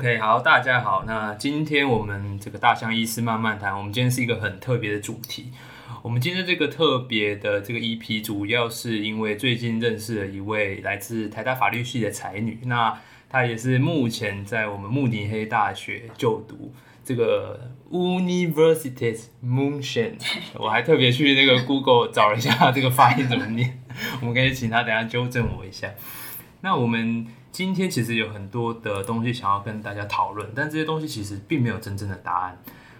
OK，好，大家好。那今天我们这个大象医师慢慢谈，我们今天是一个很特别的主题。我们今天这个特别的这个 EP，主要是因为最近认识了一位来自台大法律系的才女，那她也是目前在我们慕尼黑大学就读这个 Universitas München。我还特别去那个 Google 找了一下这个发音怎么念，我们可以请她等下纠正我一下。那我们。今天其实有很多的东西想要跟大家讨论，但这些东西其实并没有真正的答案。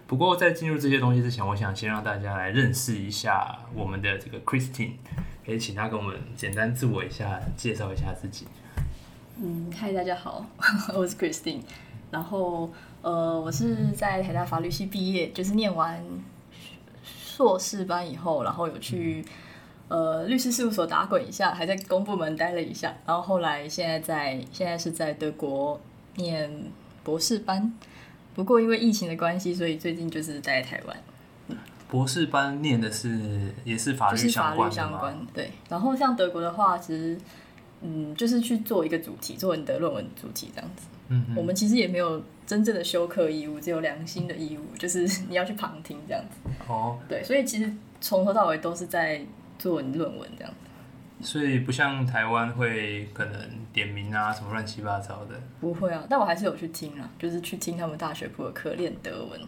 不过在进入这些东西之前，我想先让大家来认识一下我们的这个 Christine，可以请她跟我们简单自我一下介绍一下自己。嗯，嗨，大家好，我是 Christine，然后呃，我是在台大法律系毕业，就是念完硕士班以后，然后有去。呃，律师事务所打滚一下，还在公部门待了一下，然后后来现在在现在是在德国念博士班，不过因为疫情的关系，所以最近就是待在台湾。博士班念的是也是法律相关相关对，然后像德国的话，其实嗯，就是去做一个主题，做你的论文主题这样子。嗯，我们其实也没有真正的修课义务，只有良心的义务，就是你要去旁听这样子。哦，对，所以其实从头到尾都是在。做论文这样子，所以不像台湾会可能点名啊什么乱七八糟的，不会啊，但我还是有去听啊，就是去听他们大学部的课练德文，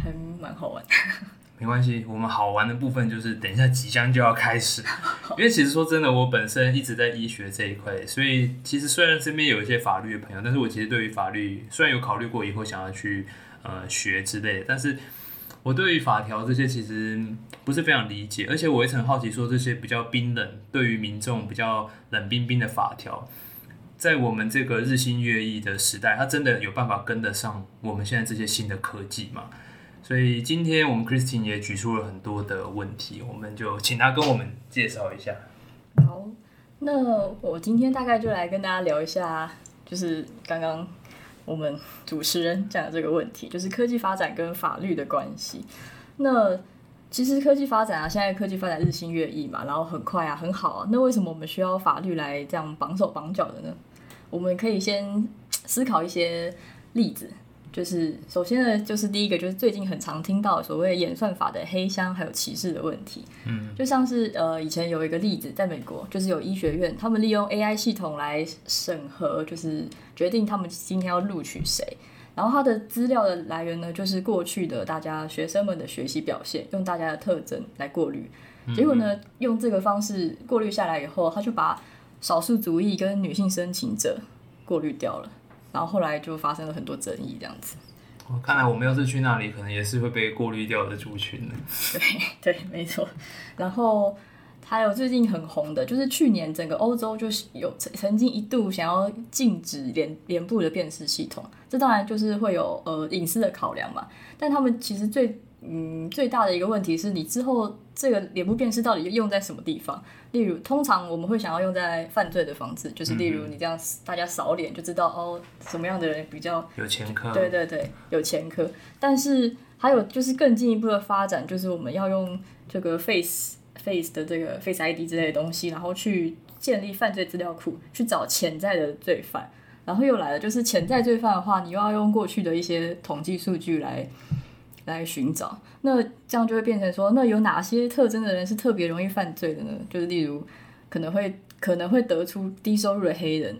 还蛮好玩。没关系，我们好玩的部分就是等一下即将就要开始，因为其实说真的，我本身一直在医学这一块，所以其实虽然身边有一些法律的朋友，但是我其实对于法律虽然有考虑过以后想要去呃学之类的，但是。我对于法条这些其实不是非常理解，而且我也很好奇，说这些比较冰冷，对于民众比较冷冰冰的法条，在我们这个日新月异的时代，它真的有办法跟得上我们现在这些新的科技吗？所以今天我们 Christine 也举出了很多的问题，我们就请他跟我们介绍一下。好，那我今天大概就来跟大家聊一下，就是刚刚。我们主持人讲的这个问题，就是科技发展跟法律的关系。那其实科技发展啊，现在科技发展日新月异嘛，然后很快啊，很好啊。那为什么我们需要法律来这样绑手绑脚的呢？我们可以先思考一些例子。就是首先呢，就是第一个就是最近很常听到所谓演算法的黑箱还有歧视的问题。嗯，就像是呃以前有一个例子，在美国就是有医学院，他们利用 AI 系统来审核，就是决定他们今天要录取谁。然后他的资料的来源呢，就是过去的大家学生们的学习表现，用大家的特征来过滤。结果呢，用这个方式过滤下来以后，他就把少数族裔跟女性申请者过滤掉了。然后后来就发生了很多争议，这样子。看来我们要是去那里，可能也是会被过滤掉的族群呢。对 对，没错。然后还有最近很红的，就是去年整个欧洲就是有曾曾经一度想要禁止脸脸部的辨识系统，这当然就是会有呃隐私的考量嘛。但他们其实最嗯最大的一个问题是你之后这个脸部辨识到底用在什么地方？例如，通常我们会想要用在犯罪的方式，就是例如你这样大家扫脸就知道哦，什么样的人比较有前科。对对对，有前科。但是还有就是更进一步的发展，就是我们要用这个 face face 的这个 face ID 之类的东西，然后去建立犯罪资料库，去找潜在的罪犯。然后又来了，就是潜在罪犯的话，你又要用过去的一些统计数据来。来寻找，那这样就会变成说，那有哪些特征的人是特别容易犯罪的呢？就是例如，可能会可能会得出低收入的黑人，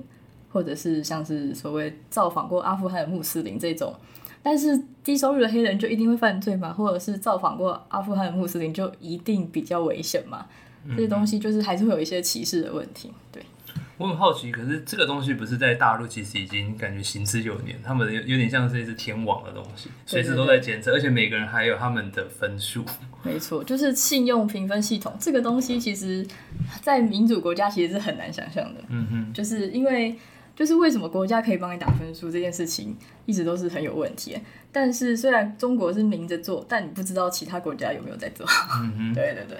或者是像是所谓造访过阿富汗的穆斯林这种。但是低收入的黑人就一定会犯罪吗？或者是造访过阿富汗的穆斯林就一定比较危险吗？这些东西就是还是会有一些歧视的问题，对。我很好奇，可是这个东西不是在大陆其实已经感觉行之有年，他们有有点像是一只天网的东西，随时都在检测，而且每个人还有他们的分数。没错，就是信用评分系统这个东西，其实，在民主国家其实是很难想象的。嗯哼，就是因为就是为什么国家可以帮你打分数这件事情，一直都是很有问题。但是虽然中国是明着做，但你不知道其他国家有没有在做。嗯哼，对对对，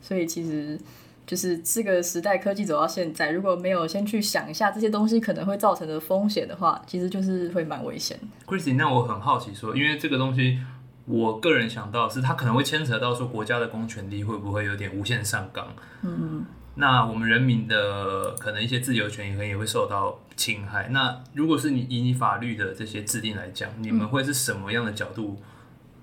所以其实。就是这个时代科技走到现在，如果没有先去想一下这些东西可能会造成的风险的话，其实就是会蛮危险。Chrissy，那我很好奇说，因为这个东西，我个人想到是它可能会牵扯到说国家的公权力会不会有点无限上纲？嗯，那我们人民的可能一些自由权可能也会受到侵害。那如果是你以你法律的这些制定来讲，你们会是什么样的角度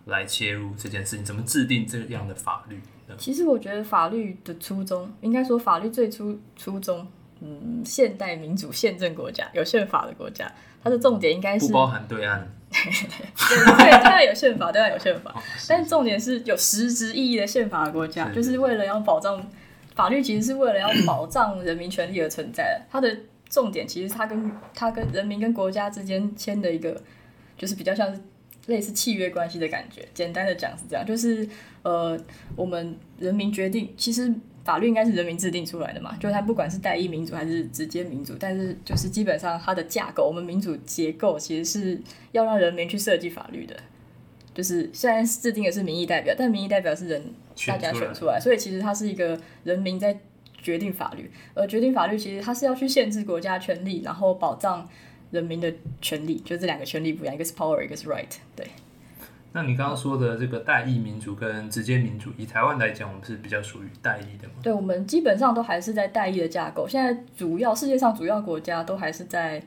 来切入这件事情？怎么制定这样的法律呢？其实我觉得法律的初衷，应该说法律最初初衷，嗯，现代民主宪政国家有宪法的国家，它的重点应该是不包含对岸，对，当然有宪法，当然有宪法，哦但重点是有实质意义的宪法的国家，是就是为了要保障法律，其实是为了要保障人民权利而存在的。它的重点其实它跟它跟人民跟国家之间签的一个，就是比较像是类似契约关系的感觉。简单的讲是这样，就是呃，我们人民决定，其实法律应该是人民制定出来的嘛，就是它不管是代议民主还是直接民主，但是就是基本上它的架构，我们民主结构其实是要让人民去设计法律的。就是虽然制定的是民意代表，但民意代表是人大家选出来，所以其实它是一个人民在决定法律，而决定法律其实它是要去限制国家权利，然后保障人民的权利，就这两个权利不一样，一个是 power，一个是 right，对。那你刚刚说的这个代议民主跟直接民主，以台湾来讲，我们是比较属于代议的嘛？对，我们基本上都还是在代议的架构。现在主要世界上主要国家都还是在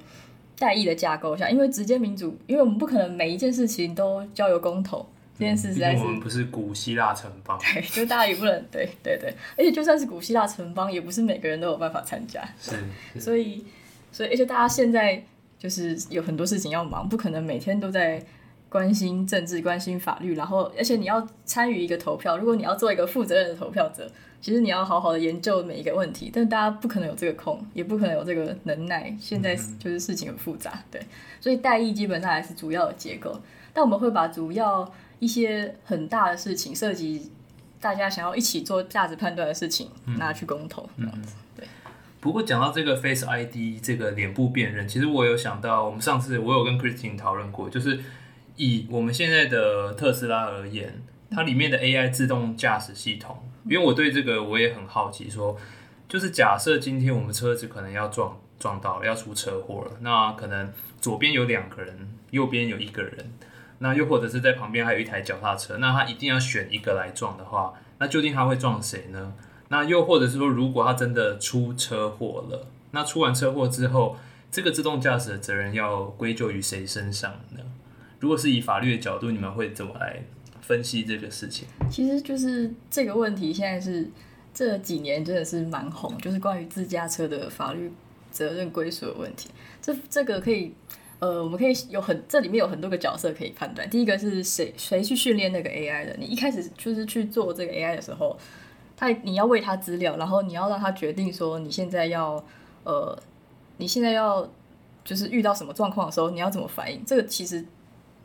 代议的架构下，因为直接民主，因为我们不可能每一件事情都交由公投，这件事实在是我们不是古希腊城邦，对，就大家也不能对对对，而且就算是古希腊城邦，也不是每个人都有办法参加，是是所以所以而且大家现在就是有很多事情要忙，不可能每天都在。关心政治，关心法律，然后而且你要参与一个投票，如果你要做一个负责任的投票者，其实你要好好的研究每一个问题，但大家不可能有这个空，也不可能有这个能耐。现在就是事情很复杂，对，所以代议基本上还是主要的结构，但我们会把主要一些很大的事情，涉及大家想要一起做价值判断的事情，拿去公投这样子。对，不过讲到这个 Face ID 这个脸部辨认，其实我有想到，我们上次我有跟 Christine 讨论过，就是以我们现在的特斯拉而言，它里面的 AI 自动驾驶系统，因为我对这个我也很好奇说就是假设今天我们车子可能要撞撞到了，要出车祸了，那可能左边有两个人，右边有一个人，那又或者是在旁边还有一台脚踏车，那他一定要选一个来撞的话，那究竟他会撞谁呢？那又或者是说，如果他真的出车祸了，那出完车祸之后，这个自动驾驶的责任要归咎于谁身上呢？如果是以法律的角度，你们会怎么来分析这个事情？其实就是这个问题，现在是这几年真的是蛮红，就是关于自驾车的法律责任归属的问题。这这个可以，呃，我们可以有很这里面有很多个角色可以判断。第一个是谁谁去训练那个 AI 的？你一开始就是去做这个 AI 的时候，他你要喂他资料，然后你要让他决定说你现在要呃，你现在要就是遇到什么状况的时候，你要怎么反应？这个其实。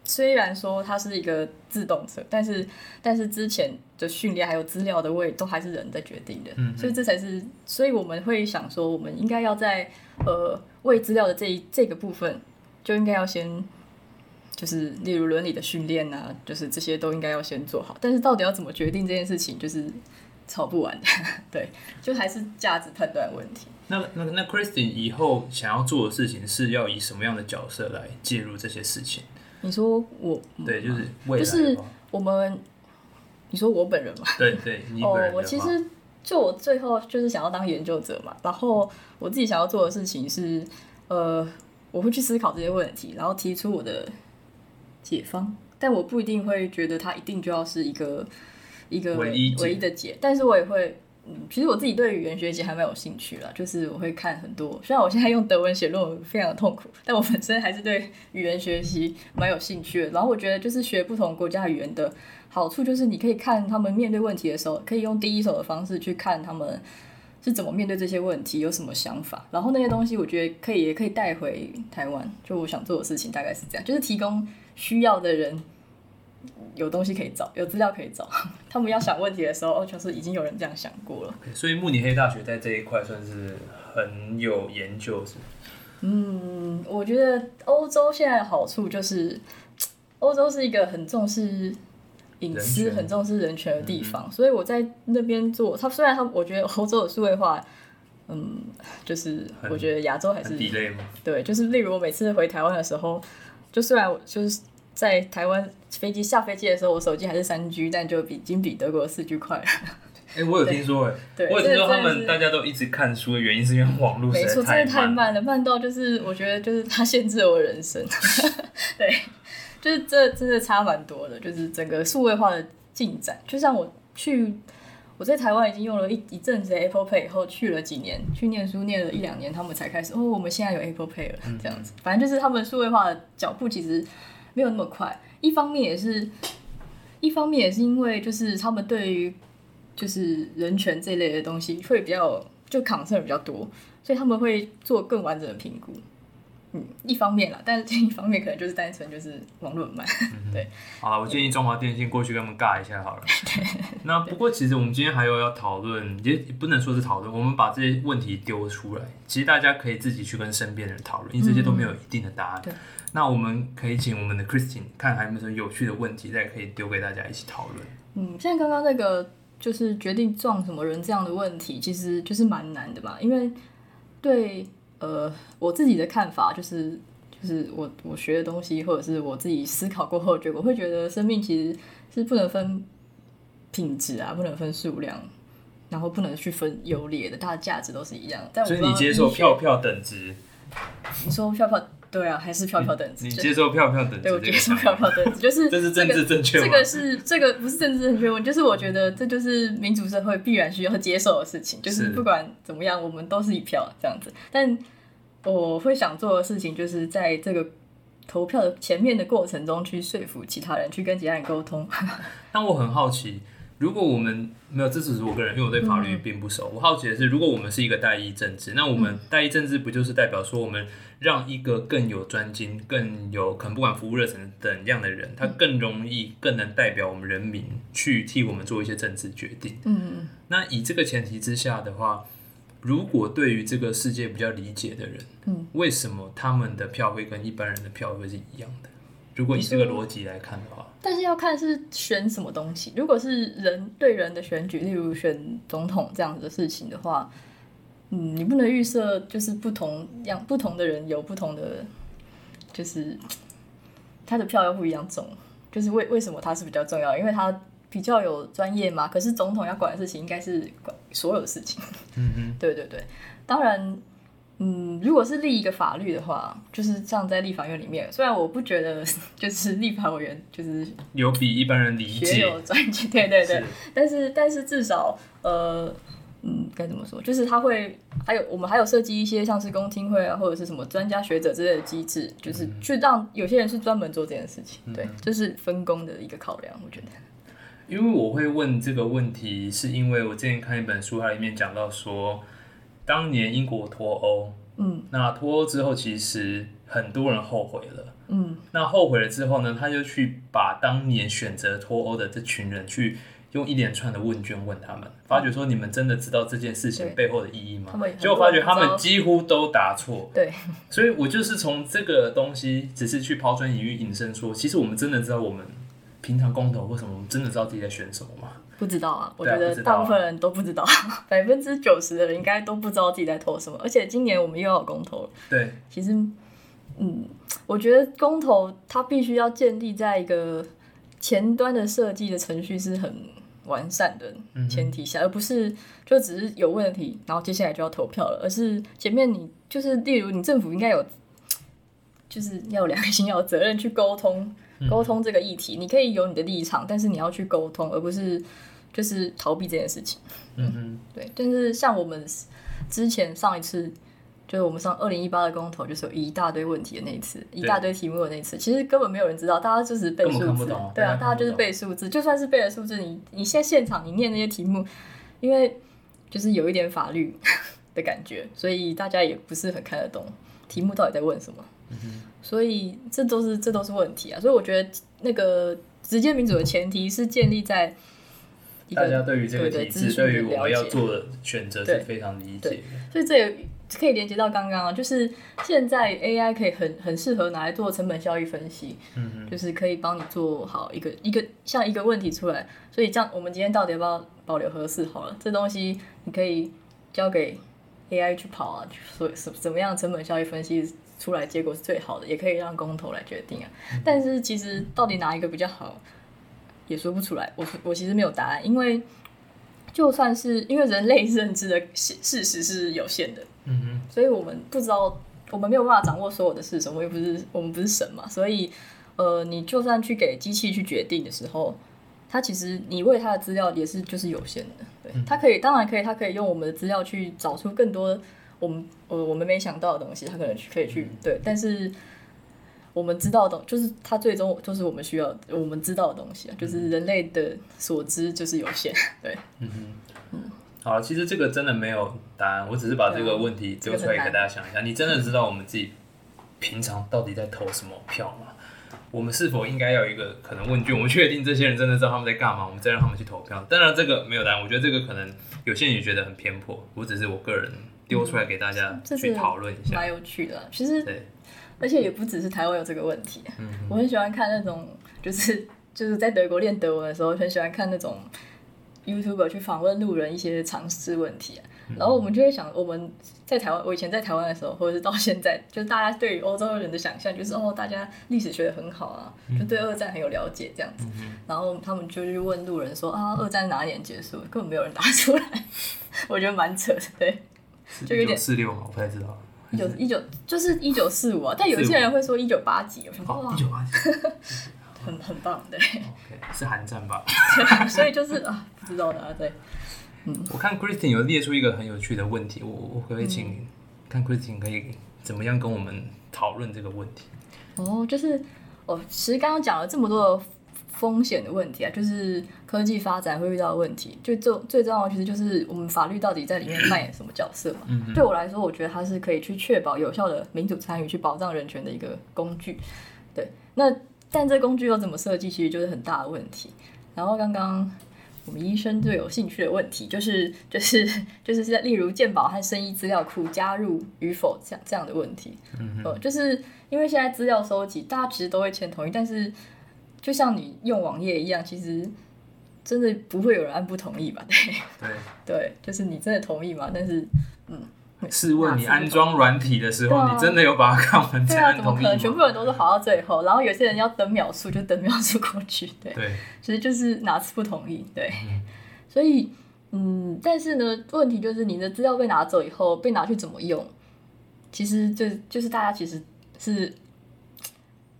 虽然说它是一个自动车，但是但是之前的训练还有资料的位都还是人在决定的，嗯所以这才是，所以我们会想说，我们应该要在呃喂资料的这一这个部分，就应该要先就是例如伦理的训练啊，就是这些都应该要先做好。但是到底要怎么决定这件事情，就是吵不完的，对，就还是价值判断问题。那那那 Christine 以后想要做的事情是要以什么样的角色来介入这些事情？你说我对，就是未来就是我们，你说我本人嘛？对对，你本人哦，我其实就我最后就是想要当研究者嘛，然后我自己想要做的事情是，呃，我会去思考这些问题，然后提出我的解方，但我不一定会觉得它一定就要是一个一个唯一唯一的解，但是我也会。嗯，其实我自己对语言学习还蛮有兴趣啦，就是我会看很多。虽然我现在用德文写论文非常的痛苦，但我本身还是对语言学习蛮有兴趣的。然后我觉得，就是学不同国家语言的好处，就是你可以看他们面对问题的时候，可以用第一手的方式去看他们是怎么面对这些问题，有什么想法。然后那些东西，我觉得可以也可以带回台湾。就我想做的事情大概是这样，就是提供需要的人有东西可以找，有资料可以找。他们要想问题的时候，哦，就是已经有人这样想过了。所以慕尼黑大学在这一块算是很有研究，是嗯，我觉得欧洲现在的好处就是，欧洲是一个很重视隐私、很重视人权的地方，所以我在那边做。他虽然他，我觉得欧洲的数位化，嗯，就是我觉得亚洲还是？对，就是例如我每次回台湾的时候，就虽然我就是在台湾飞机下飞机的时候，我手机还是三 G，但就比已经比德国四 G 快了。哎、我有听说、哎，对，我有听说他们大家都一直看书的原因是因为网络没错，真的太慢。了，慢到就是我觉得就是它限制了我人生。对，就是这真的差蛮多的，就是整个数位化的进展。就像我去我在台湾已经用了一一阵子的 Apple Pay 以后，去了几年去念书，念了一两年，他们才开始哦，我们现在有 Apple Pay 了，这样子。反正就是他们数位化的脚步其实没有那么快，一方面也是，一方面也是因为就是他们对于就是人权这一类的东西会比较就 concern 比较多，所以他们会做更完整的评估。嗯，一方面啦，但是另一方面可能就是单纯就是网络很慢。对，好了，我建议中华电信过去跟他们尬一下好了。那不过其实我们今天还有要讨论，也也不能说是讨论，我们把这些问题丢出来，其实大家可以自己去跟身边的人讨论，因为这些都没有一定的答案。对那我们可以请我们的 Christine 看还有没有什么有趣的问题，再可以丢给大家一起讨论。嗯，像刚刚那个就是决定撞什么人这样的问题，其实就是蛮难的嘛，因为对呃我自己的看法就是。就是我我学的东西，或者是我自己思考过后的结果，会觉得生命其实是不能分品质啊，不能分数量，然后不能去分优劣的，它的价值都是一样的。所以你接受票票等值，你说票票对啊，还是票票等值？你接受票票等值对我接受票，票等值，就是这是政治正确吗？这个是这个不是政治正确问题，就是我觉得这就是民主社会必然需要接受的事情，就是是不管怎么样，我们都是一票这样子。但我会想做的事情，就是在这个投票的前面的过程中，去说服其他人，去跟其他人沟通。但我很好奇，如果我们没有，这只是我个人，因为我对法律并不熟。我好奇的是，如果我们是一个代议政治，那我们代议政治不就是代表说，我们让一个更有专精、更有可能不管服务热忱等样的人，他更容易、更能代表我们人民去替我们做一些政治决定。嗯，那以这个前提之下的话，如果对于这个世界比较理解的人，嗯，为什么他们的票会跟一般人的票会是一样的？如果以这个逻辑来看的话，但是要看是选什么东西。如果是人对人的选举，例如选总统这样子的事情的话，嗯，你不能预设就是不同样不同的人有不同的，就是他的票要不一样重。就是为为什么他是比较重要？因为他比较有专业嘛。可是总统要管的事情应该是管所有的事情。嗯嗯，对对对，当然，嗯，如果是立一个法律的话，就是像在立法院里面，虽然我不觉得 就是立法委员就是有比一般人理学解，有专业，对对对是，但是但是至少呃。嗯，该怎么说？就是他会还有我们还有设计一些像是公听会啊，或者是什么专家学者之类的机制，就是去让有些人是专门做这件事情。对，就是分工的一个考量，我觉得。因为我会问这个问题，是因为我之前看一本书，它里面讲到说，当年英国脱欧，嗯那脱欧之后，其实很多人后悔了。嗯那后悔了之后呢，他就去把当年选择脱欧的这群人去用一连串的问卷问他们，发觉说你们真的知道这件事情背后的意义吗？结果发觉他们几乎都答错。对，所以我就是从这个东西，只是去抛砖引玉，引申说，其实我们真的知道我们平常公投或什么，我们真的知道自己在选什么吗？不知道啊，我觉得大部分人都不知道，百分之九十的人应该都不知道自己在投什么。而且今年我们又要有公投了，对，其实，嗯，我觉得公投它必须要建立在一个前端的设计的程序是很完善的前提下，而不是就只是有问题，然后接下来就要投票了，而是前面你就是例如你政府应该有，就是要有良心，要有责任去沟通沟通这个议题。你可以有你的立场，但是你要去沟通，而不是就是逃避这件事情。嗯哼，对，但是像我们之前上一次，就是我们上二零一八的公投，就是有一大堆问题的那一次，一大堆题目的那一次，其实根本没有人知道，大家就是背数字。对啊，大家就是背数字，就算是背了数字，你你现在现场你念那些题目，因为就是有一点法律的感觉，所以大家也不是很看得懂题目到底在问什么，所以这都是这都是问题啊，所以我觉得那个直接民主的前提是建立在大家对于这个资讯对于我们要做的选择是非常理解的。所以这也可以连接到刚刚啊，就是现在 AI 可以很很适合拿来做成本效益分析，嗯就是可以帮你做好一个一个像一个问题出来。所以这样，我们今天到底要不要保留合适好了？这东西你可以交给 AI 去跑啊，所以什怎么样成本效益分析出来结果是最好的，也可以让公投来决定啊。但是其实到底哪一个比较好，也说不出来。我我其实没有答案，因为。就算是因为人类认知的事事实是有限的，嗯哼，所以我们不知道，我们没有办法掌握所有的事实，我们又不是我们不是神嘛，所以呃，你就算去给机器去决定的时候，它其实你为它的资料也是就是有限的，对，它可以当然可以，它可以用我们的资料去找出更多我们呃我们没想到的东西，他可能可以去对，但是。我们知道的，就是他最终就是我们需要我们知道的东西啊，就是人类的所知就是有限，对。嗯嗯，好，其实这个真的没有答案，我只是把这个问题丢出来给大家想一下。你真的知道我们自己平常到底在投什么票吗？我们是否应该要有一个可能问卷？我们确定这些人真的知道他们在干嘛，我们再让他们去投票。当然，这个没有答案。我觉得这个可能有些人也觉得很偏颇，我只是我个人丢出来给大家去讨论一下，蛮有趣的。其实对。而且也不只是台湾有这个问题，嗯我很喜欢看那种，就是就是在德国练德文的时候，很喜欢看那种 YouTuber 去访问路人一些常识问题，然后我们就会想，我们在台湾，我以前在台湾的时候，或者是到现在，就是大家对于欧洲人的想象，就是哦，大家历史学的很好啊，就对二战很有了解这样子，然后他们就去问路人说啊，二战哪年结束？根本没有人答出来，我觉得蛮扯的，对，就有点四六嘛，我不太知道。一九一九就是一九四五啊，但有些人会说一九八几，我想哇，一九八几，很很棒，对。是寒战吧？所以就是啊，不知道的，对。嗯，我看 Christine 有列出一个很有趣的问题，我我可以请看 Christine 可以怎么样跟我们讨论这个问题？哦，就是我其实刚刚讲了这么多。风险的问题啊，就是科技发展会遇到的问题。就最最重要的其实就是我们法律到底在里面扮演什么角色嘛？对我来说，我觉得它是可以去确保有效的民主参与，去保障人权的一个工具。对，那但这工具要怎么设计，其实就是很大的问题。然后刚刚我们医生最有兴趣的问题，就是就是就是在例如健保和生医资料库加入与否这样这样的问题。嗯呃，就是因为现在资料收集，大家其实都会签同意，但是就像你用网页一样，其实真的不会有人按不同意吧？对 对，就是你真的同意吗？但是，嗯，试问你安装软体的时候，你真的有把它看完才按同意吗？全部人都是跑到最后，然后有些人要等秒数就等秒数过去，对，其实就是哪次不同意，对，所以，嗯，但是呢，问题就是你的资料被拿走以后，被拿去怎么用？其实就就是大家其实是。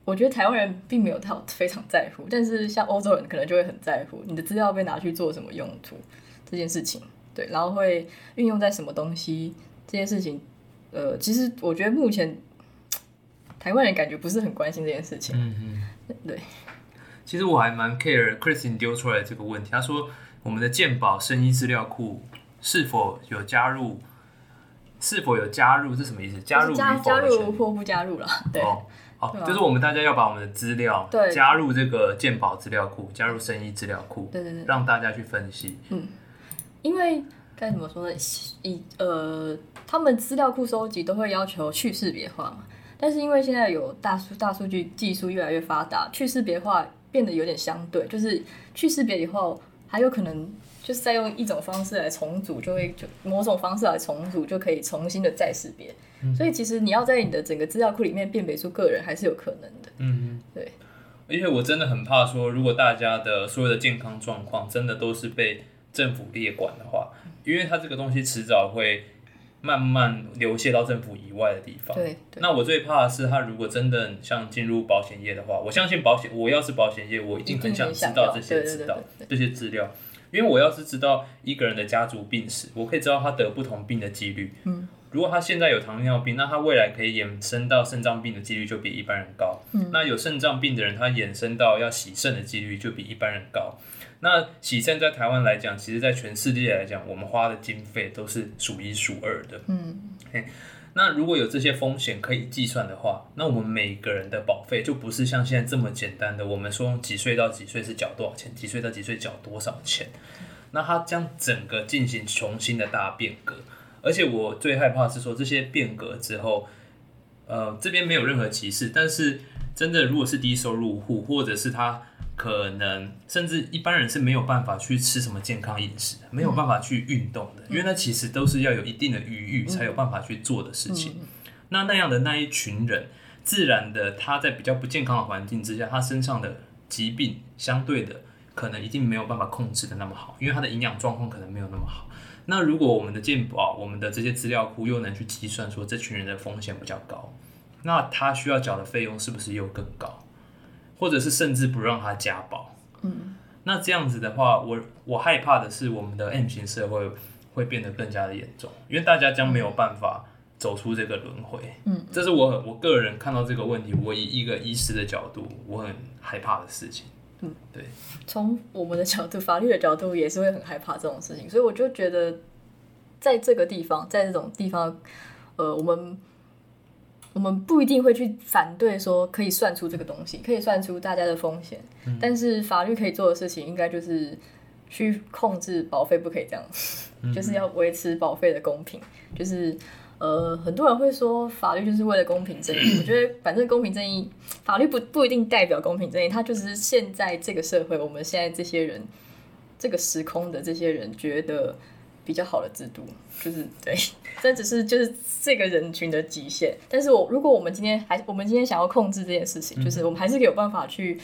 我觉得台湾人并没有太非常在乎，但是像欧洲人可能就会很在乎你的资料被拿去做什么用途这件事情，对，然后会运用在什么东西这件事情，呃，其实我觉得目前台湾人感觉不是很关心这件事情，嗯嗯，对。其实我还蛮 care Christine 丢出来这个问题，他说我们的健保生医资料库是否有加入，是否有加入，这什么意思？加入加加入或不加入了？对。好，就是我们大家要把我们的资料加入这个鉴宝资料库，加入生意资料库，对对对，让大家去分析。嗯，因为该怎么说呢？以呃，他们资料库收集都会要求去识别化嘛，但是因为现在有大数大数据技术越来越发达，去识别化变得有点相对，就是去识别以后还有可能。就是在用一种方式来重组，就会就某种方式来重组，就可以重新的再识别。所以其实你要在你的整个资料库里面辨别出个人，还是有可能的。嗯，对。而且我真的很怕说，如果大家的所有的健康状况真的都是被政府列管的话，因为它这个东西迟早会慢慢流泻到政府以外的地方。对。那我最怕的是，它如果真的像进入保险业的话，我相信保险，我要是保险业，我一定很想知道这些知道这些资料。因为我要是知道一个人的家族病史，我可以知道他得不同病的几率。嗯，如果他现在有糖尿病，那他未来可以衍生到肾脏病的几率就比一般人高。嗯，那有肾脏病的人，他衍生到要洗肾的几率就比一般人高。那洗肾在台湾来讲，其实在全世界来讲，我们花的经费都是数一数二的。嗯。那如果有这些风险可以计算的话，那我们每个人的保费就不是像现在这么简单的。我们说几岁到几岁是缴多少钱，几岁到几岁缴多少钱，那它将整个进行重新的大变革。而且我最害怕是说这些变革之后，呃，这边没有任何歧视，但是真的如果是低收入户或者是他。可能甚至一般人是没有办法去吃什么健康饮食，没有办法去运动的，因为那其实都是要有一定的余裕才有办法去做的事情。那那样的那一群人，自然的他在比较不健康的环境之下，他身上的疾病相对的可能一定没有办法控制的那么好，因为他的营养状况可能没有那么好。那如果我们的健保、我们的这些资料库又能去计算说这群人的风险比较高，那他需要缴的费用是不是又更高？或者是甚至不让他家暴？嗯，那这样子的话，我我害怕的是我们的 M 型社会会变得更加的严重，因为大家将没有办法走出这个轮回。嗯，这是我我个人看到这个问题，我以一个医师的角度，我很害怕的事情。嗯，对。从我们的角度，法律的角度也是会很害怕这种事情，所以我就觉得，在这个地方，在这种地方，呃，我们我们不一定会去反对说可以算出这个东西，可以算出大家的风险，但是法律可以做的事情，应该就是去控制保费，不可以这样，就是要维持保费的公平，就是。呃，很多人会说法律就是为了公平正义。我觉得反正公平正义，法律不不一定代表公平正义，它就是现在这个社会，我们现在这些人，这个时空的这些人觉得比较好的制度，就是对，这只是就是这个人群的极限。但是我如果我们今天还我们今天想要控制这件事情，就是我们还是有办法去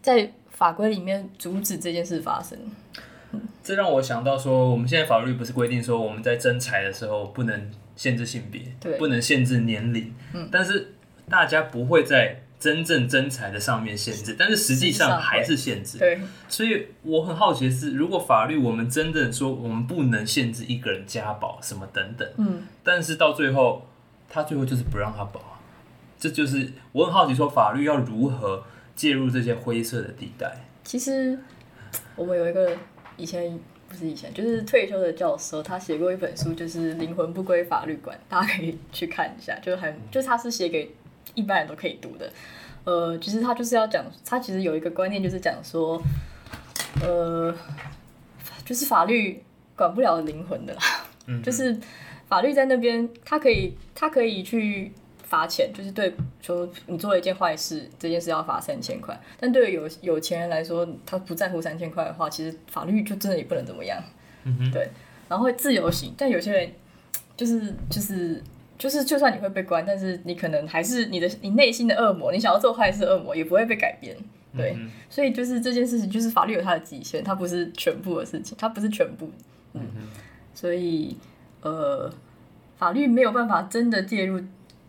在法规里面阻止这件事发生。这让我想到说，我们现在法律不是规定说我们在征财的时候不能。限制性别，对，不能限制年龄，嗯，但是大家不会在真正真才的上面限制，但是实际上还是限制，对。所以我很好奇的是，如果法律我们真正说我们不能限制一个人家保什么等等，嗯，但是到最后他最后就是不让他保啊，这就是我很好奇说法律要如何介入这些灰色的地带。其实我们有一个以前。不是以前，就是退休的教授，他写过一本书，就是《灵魂不归法律管》，大家可以去看一下，就很，就他是写给一般人都可以读的。呃，其实他就是要讲，他其实有一个观念，就是讲说，呃，就是法律管不了灵魂的啦，就是法律在那边，他可以，他可以去。罚钱就是对说你做了一件坏事，这件事要罚三千块。但对于有有钱人来说，他不在乎三千块的话，其实法律就真的也不能怎么样。嗯对，然后会自由行，但有些人就是就是就是，就算你会被关，但是你可能还是你的你内心的恶魔，你想要做坏事，恶魔也不会被改变。对，所以就是这件事情，就是法律有它的极限，它不是全部的事情，它不是全部。嗯所以呃，法律没有办法真的介入。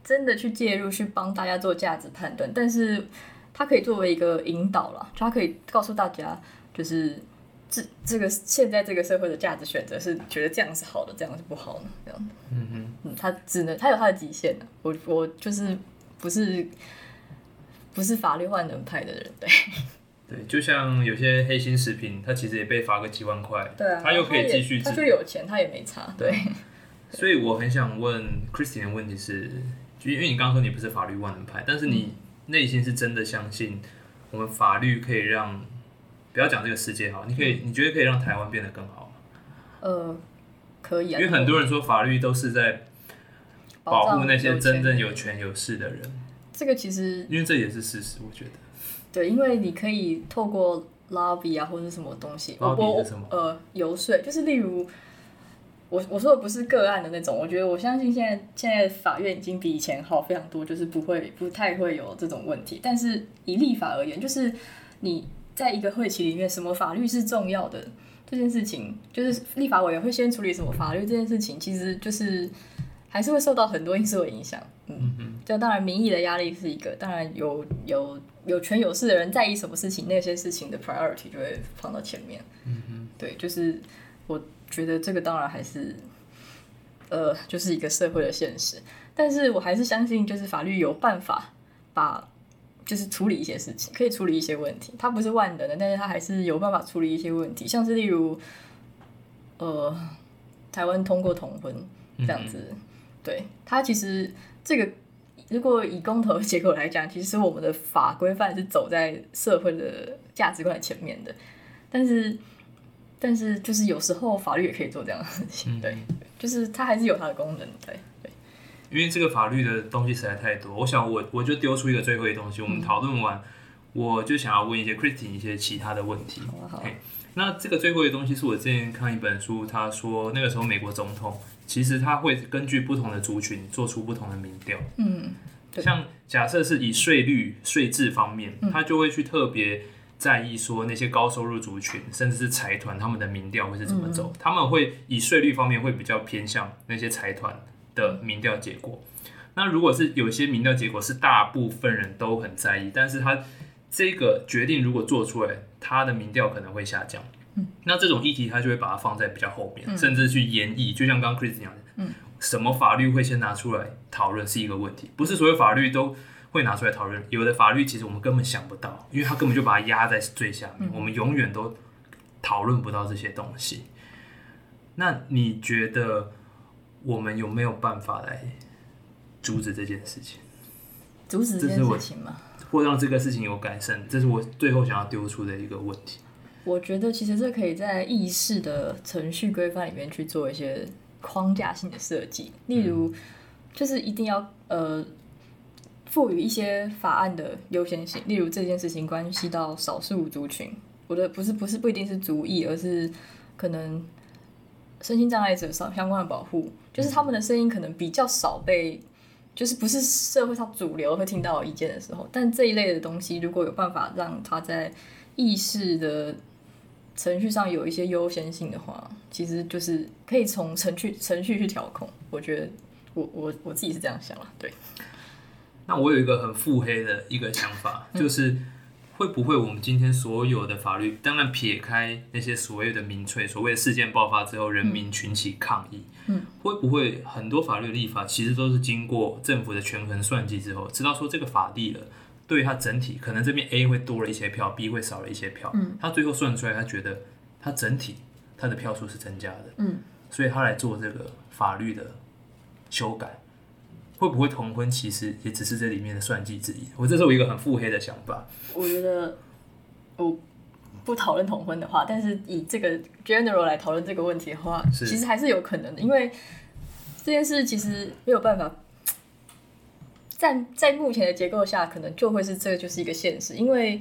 真的去介入去帮大家做价值判断，但是它可以作为一个引导了，它可以告诉大家，就是这这个现在这个社会的价值选择是觉得这样是好的，这样是不好的，这样。嗯哼，嗯，他只能他有他的极限的。我我就是不是不是法律万能派的人，对。对，就像有些黑心食品，他其实也被罚个几万块，对啊，他又可以继续，他就有钱，他也没差，对。所以我很想问 Christian 的问题是。就因为你刚刚说你不是法律万能派，但是你内心是真的相信我们法律可以让，不要讲这个世界好，你可以你觉得可以让台湾变得更好吗？呃，可以啊。因为很多人说法律都是在保护那些真正有权有势的人。这个其实，因为这也是事实，我觉得。对，因为你可以透过 lobby 啊或者什么东西，我我呃游说，就是例如。我我说的不是个案的那种，我觉得我相信现在现在法院已经比以前好非常多，就是不会不太会有这种问题。但是以立法而言，就是你在一个会期里面，什么法律是重要的这件事情，就是立法委员会先处理什么法律这件事情，其实就是还是会受到很多因素的影响。嗯嗯，就当然民意的压力是一个，当然有有有权有势的人在意什么事情，那些事情的 priority 就会放到前面。嗯嗯，对，就是我。觉得这个当然还是，呃，就是一个社会的现实。但是我还是相信，就是法律有办法把，就是处理一些事情，可以处理一些问题。它不是万能的，但是它还是有办法处理一些问题。像是例如，呃，台湾通过同婚这样子，对它其实这个，如果以公投结果来讲，其实我们的法规范是走在社会的价值观前面的，但是。但是，就是有时候法律也可以做这样的事情，对，就是它还是有它的功能，对对。因为这个法律的东西实在太多，我想我我就丢出一个最后的东西，我们讨论完，我就想要问一些 Christine 一些其他的问题。好，那这个最后的东西是我之前看一本书，他说那个时候美国总统其实他会根据不同的族群做出不同的民调，嗯，像假设是以税率税制方面，他就会去特别。在意说那些高收入族群，甚至是财团他们的民调会是怎么走，他们会以税率方面会比较偏向那些财团的民调结果。那如果是有些民调结果是大部分人都很在意，但是他这个决定如果做出来，他的民调可能会下降。那这种议题他就会把它放在比较后面，甚至去演绎。就像刚刚 Chris 讲的，嗯，什么法律会先拿出来讨论是一个问题，不是所有法律都会拿出来讨论。有的法律其实我们根本想不到，因为他根本就把它压在最下面，我们永远都讨论不到这些东西。那你觉得我们有没有办法来？阻止这件事情，阻止这件事情吗？或让这个事情有改善，这是我最后想要丢出的一个问题。我觉得其实这可以在议事的程序规范里面去做一些框架性的设计，例如就是一定要呃赋予一些法案的优先性，例如这件事情关系到少数族群，我的不是不是不一定是族裔，而是可能身心障碍者相相关的保护，就是他们的声音可能比较少被。就是不是社会上主流会听到意见的时候，但这一类的东西，如果有办法让他在意识的程序上有一些优先性的话，其实就是可以从程序程序去调控。我觉得我我我自己是这样想了。对，那我有一个很腹黑的一个想法，就是。会不会我们今天所有的法律，当然撇开那些所谓的民粹，所谓的事件爆发之后人民群起抗议，嗯，会不会很多法律立法其实都是经过政府的权衡算计之后，知道说这个法律了，对它整体可能这边 A 会多了一些票，B 会少了一些票，嗯，他最后算出来，他觉得他整体他的票数是增加的，嗯，所以他来做这个法律的修改。会不会同婚其实也只是这里面的算计之一？我这是我一个很腹黑的想法。我觉得我不讨论同婚的话，但是以这个 general 来讨论这个问题的话，其实还是有可能的，因为这件事其实没有办法在在目前的结构下，可能就会是这个就是一个现实，因为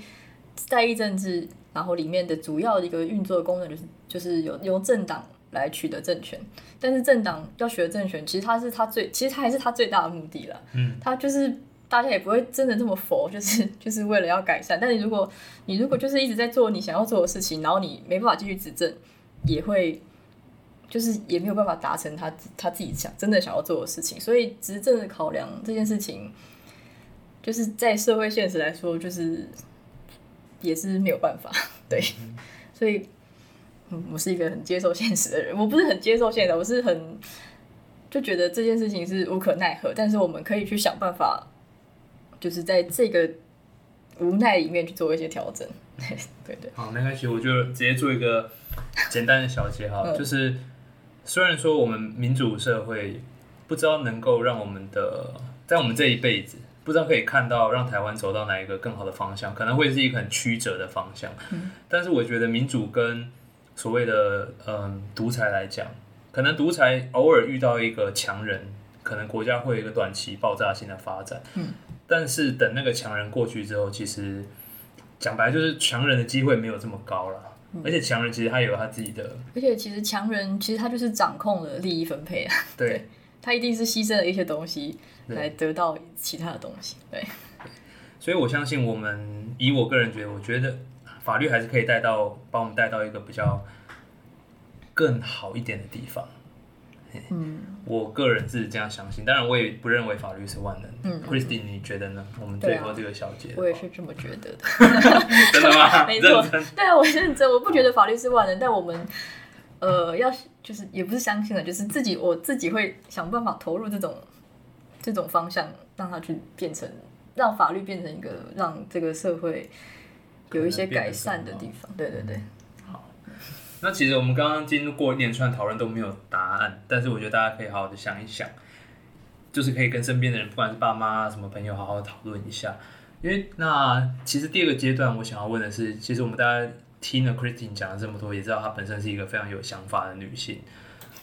在议政治，然后里面的主要的一个运作功能就是就是有由政党。来取得政权，但是政党要取得政权，其实他是他最，其实他还是他最大的目的了。嗯，他就是大家也不会真的这么佛，就是就是为了要改善。但你如果你如果就是一直在做你想要做的事情，然后你没办法继续执政，也会就是也没有办法达成他他自己想真的想要做的事情。所以执政的考量这件事情，就是在社会现实来说，就是也是没有办法。对，所以。我是一个很接受现实的人，我不是很接受现实，我是很就觉得这件事情是无可奈何，但是我们可以去想办法，就是在这个无奈里面去做一些调整。对对，好，没关系，我就直接做一个简单的小结哈，就是虽然说我们民主社会不知道能够让我们的在我们这一辈子不知道可以看到让台湾走到哪一个更好的方向，可能会是一个很曲折的方向，嗯，但是我觉得民主跟所谓的嗯独裁来讲，可能独裁偶尔遇到一个强人，可能国家会有一个短期爆炸性的发展。嗯，但是等那个强人过去之后，其实讲白就是强人的机会没有这么高了。而且强人其实他有他自己的，而且其实强人其实他就是掌控了利益分配啊。对，他一定是牺牲了一些东西来得到其他的东西。对，所以我相信我们以我个人觉得，我觉得。法律还是可以带到，把我们带到一个比较更好一点的地方。嗯，我个人是这样相信，当然我也不认为法律是万能。嗯，Christine，你觉得呢？我们最后这个小结，我也是这么觉得的。真的吗？没错，对啊，我认真，我不觉得法律是万能，但我们呃，要就是也不是相信了，就是自己我自己会想办法投入这种这种方向，让它去变成，让法律变成一个让这个社会。有一些改善的地方，对对对。好，那其实我们刚刚经过一连串讨论都没有答案，但是我觉得大家可以好好的想一想，就是可以跟身边的人，不管是爸妈什么朋友，好好讨论一下。因为那其实第二个阶段，我想要问的是，其实我们大家听了 Christine 讲了这么多，也知道她本身是一个非常有想法的女性。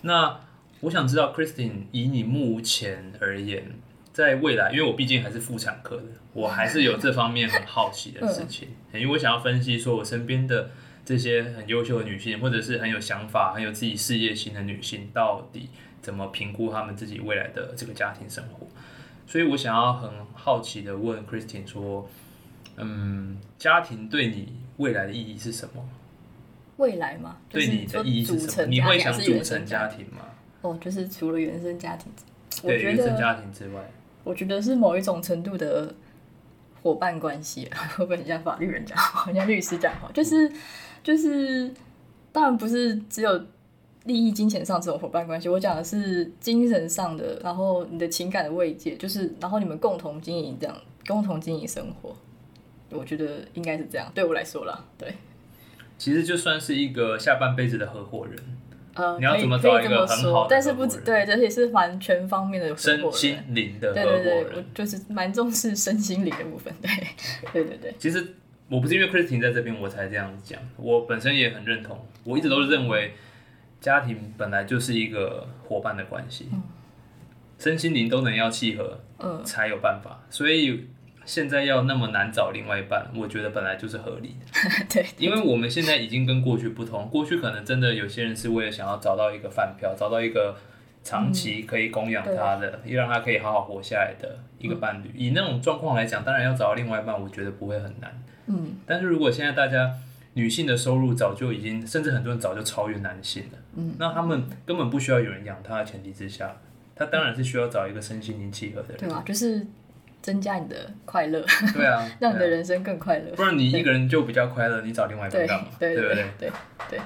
那我想知道 Christine 以你目前而言。在未来，因为我毕竟还是妇产科的，我还是有这方面很好奇的事情。因为我想要分析，说我身边的这些很优秀的女性，或者是很有想法、很有自己事业心的女性，到底怎么评估她们自己未来的这个家庭生活？所以我想要很好奇的问 Christine 说：“嗯，家庭对你未来的意义是什么？未来嘛，就对你的意义是什么？你会想组成家庭吗？哦，就是除了原生家庭，我对，觉原生家庭之外，我觉得是某一种程度的伙伴关系，会不会很像法律人讲话，很像律师讲话？就是就是，当然不是只有利益、金钱上这种伙伴关系，我讲的是精神上的，然后你的情感的慰藉，就是然后你们共同经营这样，共同经营生活。我觉得应该是这样，对我来说啦，对，其实就算是一个下半辈子的合伙人，呃，你要怎么找一个很好但是不止对，这也是蛮全方面的合身心灵的合对对对，我就是蛮重视身心灵的部分，对，对对对，其实我不是因为 Christine 在这边我才这样讲，我本身也很认同。我一直都是认为家庭本来就是一个伙伴的关系，身心灵都能要契合嗯，才有办法。所以现在要那么难找另外一半，我觉得本来就是合理的。对，因为我们现在已经跟过去不同，过去可能真的有些人是为了想要找到一个饭票，找到一个长期可以供养他的，又让他可以好好活下来的一个伴侣。以那种状况来讲，当然要找到另外一半，我觉得不会很难。嗯，但是如果现在大家女性的收入早就已经，甚至很多人早就超越男性了，嗯，那他们根本不需要有人养他的前提之下，他当然是需要找一个身心灵契合的人。对吧？就是增加你的快乐，对啊，让你的人生更快乐。不然你一个人就比较快乐，你找另外一半对干嘛？对不对？对对，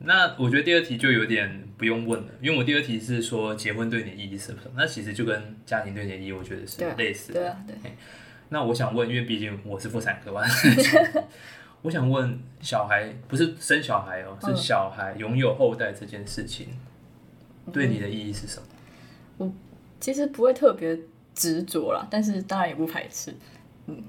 那我觉得第二题就有点不用问了，因为我第二题是说结婚对你的意义是什么？那其实就跟家庭对你的意义，我觉得是类似的。对啊，对，那我想问，因为毕竟我是妇产科嘛，我想问，小孩不是生小孩哦，是嗯小孩拥有后代这件事情，对你的意义是什么？我其实不会特别执着啦，但是当然也不排斥，嗯。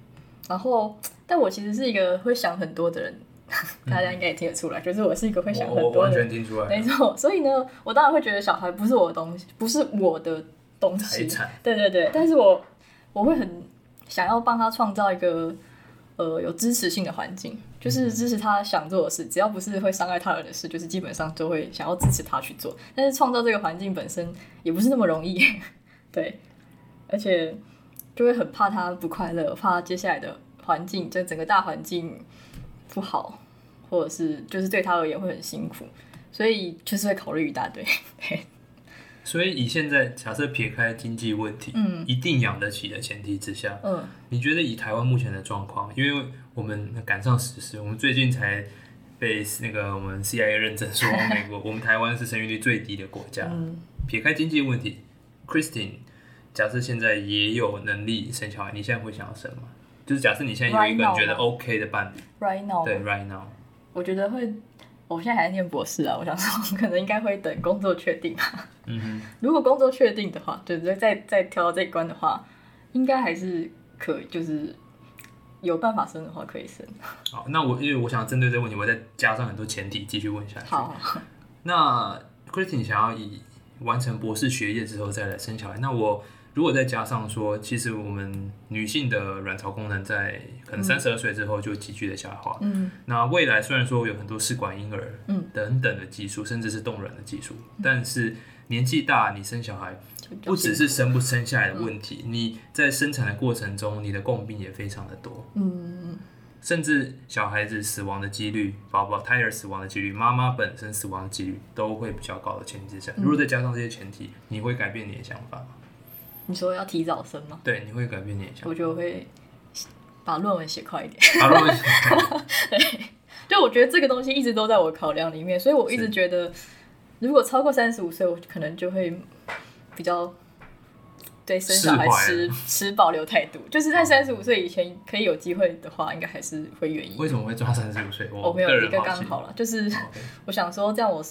然后，但我其实是一个会想很多的人，大家应该也听得出来，就是我是一个会想很多的人，全听出来没错。所以呢，我当然会觉得小孩不是我的东西，不是我的东西，对对对，但是我我会很想要帮他创造一个呃有支持性的环境，就是支持他想做的事，只要不是会伤害他人的事，就是基本上都会想要支持他去做。但是创造这个环境本身也不是那么容易，对，而且就会很怕他不快乐，怕接下来的环境就整个大环境不好，或者是就是对他而言会很辛苦，所以就是会考虑一大堆。所以以现在假设撇开经济问题，嗯一定养得起的前提之下，嗯你觉得以台湾目前的状况，因为我们赶上时事，我们最近才被那个我们 CIA 认证说，美国我们台湾是生育率最低的国家。嗯，撇开经济问题，Christine，假设现在也有能力生小孩，你现在会想要生吗？就是假设你现在有一个你觉得 OK 的伴侣，right now 对，right now，我觉得会，我现在还在念博士啊，我想说可能应该会等工作确定吧。嗯哼，如果工作确定的话，就是再再跳到这一关的话，应该还是可以，就是有办法生的话可以生。好，那我因为我想针对这个问题，我再加上很多前提继续问下去。好，那 Christine 想要以完成博士学业之后再来生小孩，那我如果再加上说，其实我们女性的卵巢功能在可能三十二岁之后就急剧的下滑。嗯那未来虽然说有很多试管婴儿，嗯，等等的技术，甚至是冻卵的技术，但是年纪大你生小孩不只是生不生下来的问题，你在生产的过程中，你的共病也非常的多。嗯甚至小孩子死亡的几率，宝宝胎儿死亡的几率，妈妈本身死亡的几率都会比较高的前提之下，如果再加上这些前提，你会改变你的想法吗？你说要提早生吗？对，你会改变你的想我法。觉得我会把论文写快一点。好，如果就我觉得这个东西一直都在我考量里面，所以我一直觉得，如果超过三十五岁，我可能就会比较对生小孩持持保留态度。就是在三十五岁以前可以有机会的话，应该还是会愿意。为什么会抓三十五岁？我我没有一个。刚好了，就是 我想说，这样我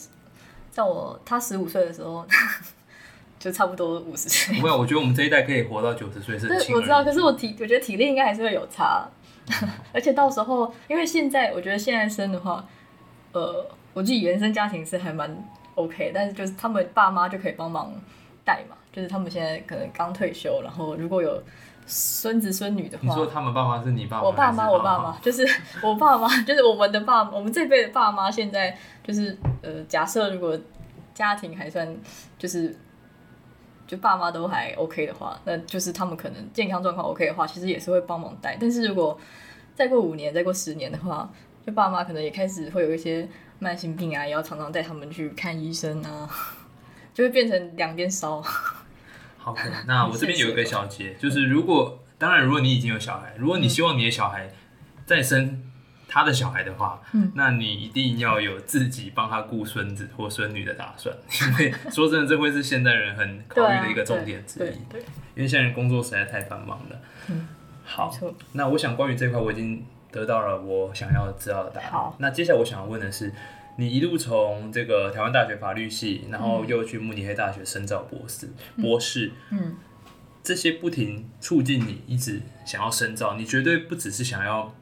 在我他十五岁的时候，就差不多五十岁。没有，我觉得我们这一代可以活到九十岁是很对，我知道，可是我体我觉得体力应该还是会有差，而且到时候，因为现在我觉得现在生的话，呃，我自己原生家庭是还蛮 OK，但是就是他们爸妈就可以帮忙带嘛，就是他们现在可能刚退休，然后如果有孙子孙女的话，你说他们爸妈是你爸妈？我爸妈，我爸妈，就是我爸妈，就是我们的爸，我们这辈的爸妈，现在就是呃，假设如果家庭还算就是就爸妈都还 OK 的话，那就是他们可能健康状况 OK 的话，其实也是会帮忙带。但是如果再过五年、再过十年的话，就爸妈可能也开始会有一些慢性病啊，也要常常带他们去看医生啊，就会变成两边烧。好，那我这边有一个小结，就是如果当然如果你已经有小孩，如果你希望你的小孩再生他的小孩的话，嗯。那你一定要有自己帮他顾孙子或孙女的打算，因为 说真的，这会是现代人很考虑的一个重点之一，对对，因为现在人工作实在太繁忙了。嗯，好。那我想关于这块我已经得到了我想要知道的答案。好。那接下来我想要问的是，你一路从这个台湾大学法律系，然后又去慕尼黑大学深造博士、博士，嗯，这些不停促进你一直想要深造，你绝对不只是想要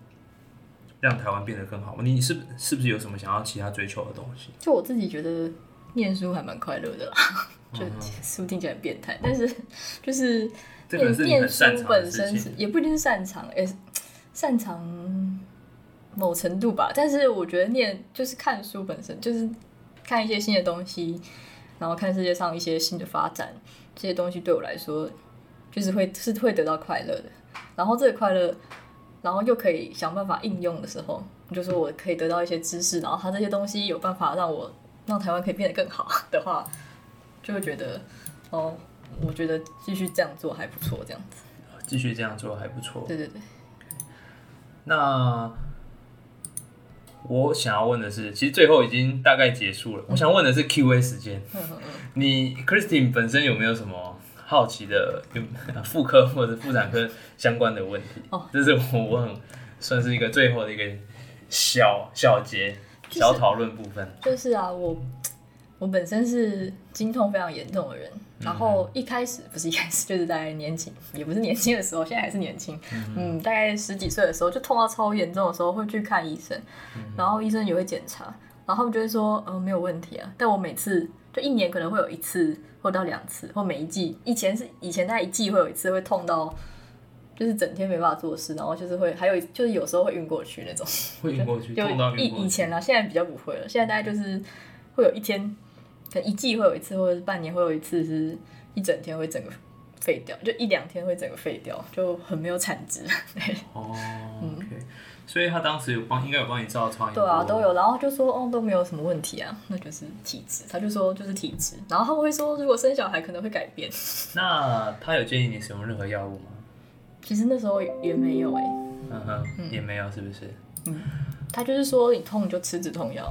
让台湾变得更好吗，你是是不是有什么想要其他追求的东西？就我自己觉得念书还蛮快乐的啦，就书听起来很变态，但是 就是念是念书本身是。也不一定是擅长，也是擅长某程度吧。但是我觉得念就是看书本身，就是看一些新的东西，然后看世界上一些新的发展，这些东西对我来说就是会是会得到快乐的。然后这个快乐，然后又可以想办法应用的时候，就是我可以得到一些知识，然后它这些东西有办法让我让台湾可以变得更好 的话，就会觉得哦，我觉得继续这样做还不错，这样子。继续这样做还不错。对对对，那我想要问的是，其实最后已经大概结束了。我想问的是 Q&A 时间。嗯嗯嗯。你 Christine 本身有没有什么好奇的，有 妇科或者妇产科相关的问题？哦，这是我我很算是一个最后的一个小小节就是小讨论部分。就是啊，我我本身是经痛非常严重的人，然后一开始不是一开始，就是在年轻，也不是年轻的时候，现在还是年轻，嗯，大概十几岁的时候就痛到超严重的时候会去看医生，然后医生也会检查，然后他们就会说，呃，没有问题啊，但我每次就一年可能会有一次或到两次，或每一季，以前是以前大概一季会有一次会痛到。就是整天没办法做事，然后就是会，还有就是有时候会晕过去那种。会晕过去，就痛到以晕过去。以前啦，现在比较不会了。现在大概就是会有一天，可能一季会有一次，或者是半年会有一次，是一整天会整个废掉，就一两天会整个废掉，就很没有产值。对哦，OK，所以他当时有帮，应该有帮你照超音波。对啊，都有。然后就说哦都没有什么问题啊，那就是体质。他就说就是体质，然后他们会说如果生小孩可能会改变。那他有建议你使用任何药物吗？其实那时候也没有哎、嗯哼，也没有，是不是嗯他就是说你痛就吃止痛药。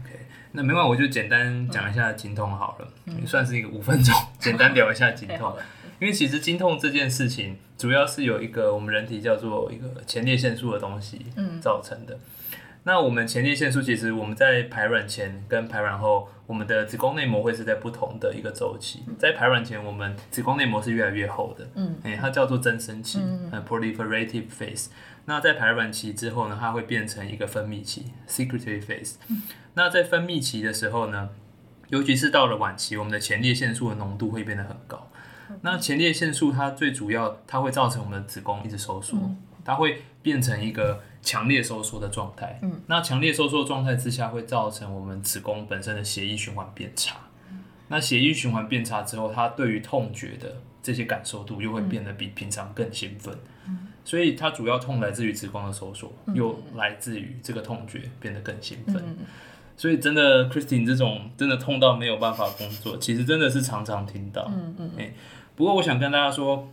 ？OK，那没关系，我就简单讲一下经痛好了，算是一个五分钟，简单聊一下经痛因为其实经痛这件事情，主要是有一个我们人体叫做一个前列腺素的东西嗯造成的。那我们前列腺素其实我们在排卵前跟排卵后，我们的子宫内膜会是在不同的一个周期。在排卵前，我们子宫内膜是越来越厚的，嗯，哎、它叫做增生期，嗯呃，proliferative phase。那在排卵期之后呢，它会变成一个分泌期，secretory phase。那在分泌期的时候呢，尤其是到了晚期，我们的前列腺素的浓度会变得很高。那前列腺素它最主要，它会造成我们的子宫一直收缩，它会变成一个强烈收缩的状态。嗯，那强烈收缩的状态之下，会造成我们子宫本身的血液循环变差。那血液循环变差之后，它对于痛觉的这些感受度又会变得比平常更兴奋。所以它主要痛来自于子宫的收缩，又来自于这个痛觉变得更兴奋。嗯所以真的，Christine 这种真的痛到没有办法工作，其实真的是常常听到。嗯嗯哎不过我想跟大家说，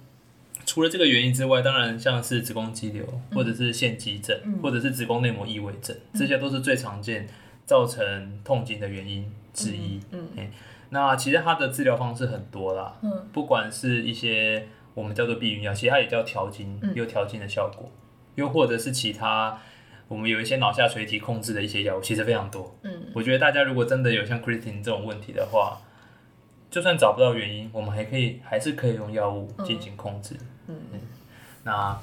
除了这个原因之外，当然像是子宫肌瘤，或者是腺肌症，或者是子宫内膜异位症，这些都是最常见造成痛经的原因之一。嗯哎那其实它的治疗方式很多啦，嗯。不管是一些我们叫做避孕药，其实它也叫调经，嗯。有调经的效果，又或者是其他我们有一些脑下垂体控制的一些药物，其实非常多。嗯。我觉得大家如果真的有像 Christine 这种问题的话，就算找不到原因，我们还可以还是可以用药物进行控制。嗯那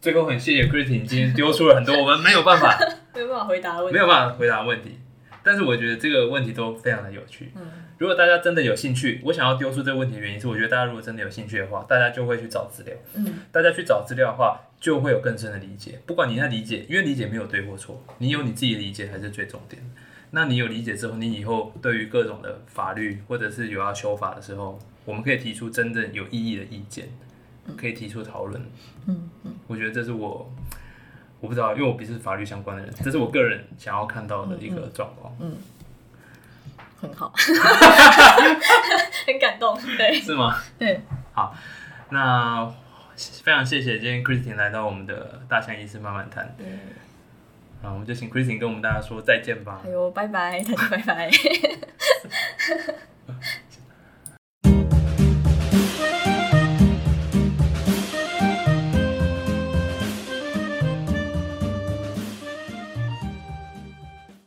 最后很谢谢 Christine 今天丢出了很多我们没有办法 没有办法回答问题。没有办法回答的问题，但是我觉得这个问题都非常的有趣。嗯如果大家真的有兴趣，我想要丢出这个问题的原因是，我觉得大家如果真的有兴趣的话，大家就会去找资料。嗯大家去找资料的话，就会有更深的理解。不管你在理解，因为理解没有对或错，你有你自己的理解才是最重点的。那你有理解之后，你以后对于各种的法律或者是有要修法的时候，我们可以提出真正有意义的意见，可以提出讨论。嗯嗯我觉得这是我我不知道，因为我不是法律相关的人，这是我个人想要看到的一个状况。嗯很好，很感动，对是吗？对，好那非常谢谢今天 Christine 来到我们的大象医师慢慢谈。对，啊，我们就请 Christine 跟我们大家说再见吧哎呦拜拜，大家拜拜。